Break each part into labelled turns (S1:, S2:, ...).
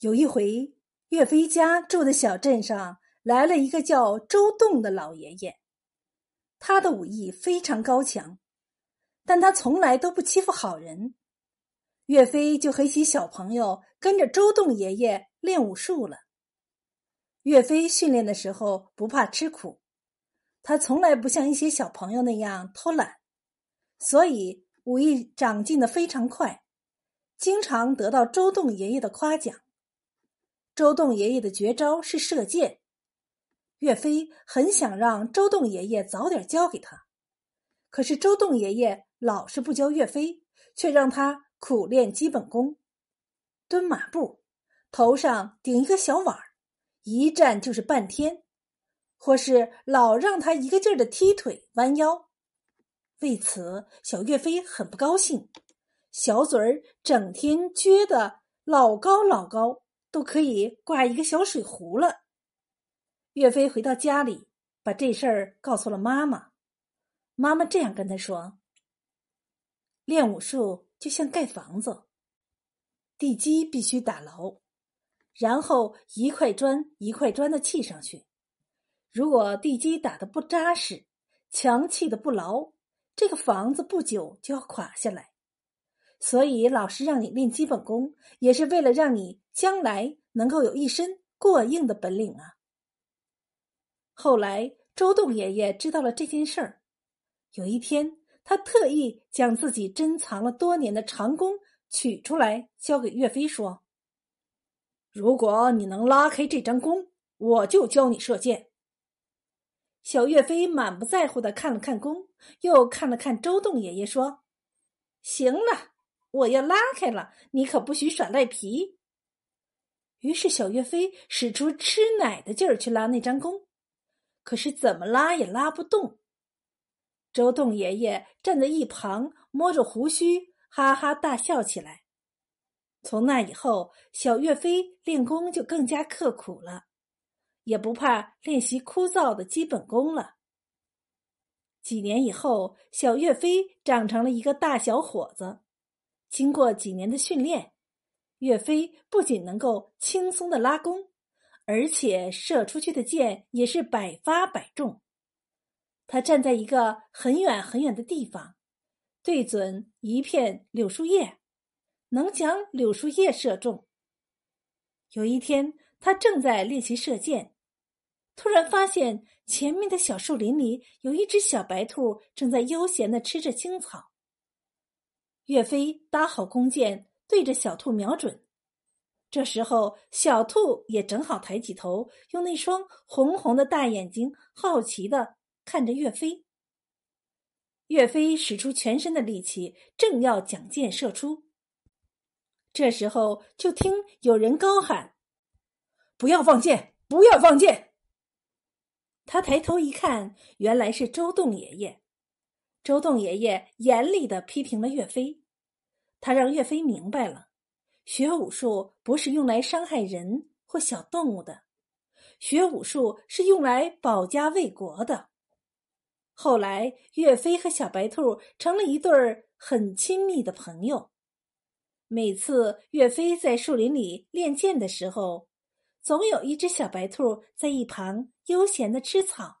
S1: 有一回，岳飞家住的小镇上来了一个叫周栋的老爷爷，他的武艺非常高强，但他从来都不欺负好人。岳飞就和一些小朋友跟着周栋爷爷练武术了。岳飞训练的时候不怕吃苦，他从来不像一些小朋友那样偷懒，所以武艺长进的非常快，经常得到周栋爷爷的夸奖。周栋爷爷的绝招是射箭，岳飞很想让周栋爷爷早点教给他，可是周栋爷爷老是不教岳飞，却让他苦练基本功：蹲马步，头上顶一个小碗一站就是半天；或是老让他一个劲儿的踢腿、弯腰。为此，小岳飞很不高兴，小嘴儿整天撅得老高老高。都可以挂一个小水壶了。岳飞回到家里，把这事儿告诉了妈妈。妈妈这样跟他说：“练武术就像盖房子，地基必须打牢，然后一块砖一块砖的砌上去。如果地基打的不扎实，墙砌的不牢，这个房子不久就要垮下来。所以，老师让你练基本功，也是为了让你。”将来能够有一身过硬的本领啊！后来周栋爷爷知道了这件事儿，有一天他特意将自己珍藏了多年的长弓取出来，交给岳飞说：“如果你能拉开这张弓，我就教你射箭。”小岳飞满不在乎的看了看弓，又看了看周栋爷爷，说：“行了，我要拉开了，你可不许耍赖皮。”于是，小岳飞使出吃奶的劲儿去拉那张弓，可是怎么拉也拉不动。周栋爷爷站在一旁，摸着胡须，哈哈大笑起来。从那以后，小岳飞练功就更加刻苦了，也不怕练习枯燥的基本功了。几年以后，小岳飞长成了一个大小伙子，经过几年的训练。岳飞不仅能够轻松的拉弓，而且射出去的箭也是百发百中。他站在一个很远很远的地方，对准一片柳树叶，能将柳树叶射中。有一天，他正在练习射箭，突然发现前面的小树林里有一只小白兔正在悠闲的吃着青草。岳飞搭好弓箭。对着小兔瞄准，这时候小兔也正好抬起头，用那双红红的大眼睛好奇的看着岳飞。岳飞使出全身的力气，正要将箭射出，这时候就听有人高喊：“不要放箭！不要放箭！”他抬头一看，原来是周栋爷爷。周栋爷爷严厉的批评了岳飞。他让岳飞明白了，学武术不是用来伤害人或小动物的，学武术是用来保家卫国的。后来，岳飞和小白兔成了一对儿很亲密的朋友。每次岳飞在树林里练剑的时候，总有一只小白兔在一旁悠闲的吃草，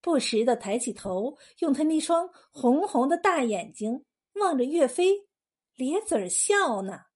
S1: 不时的抬起头，用它那双红红的大眼睛望着岳飞。咧嘴笑呢。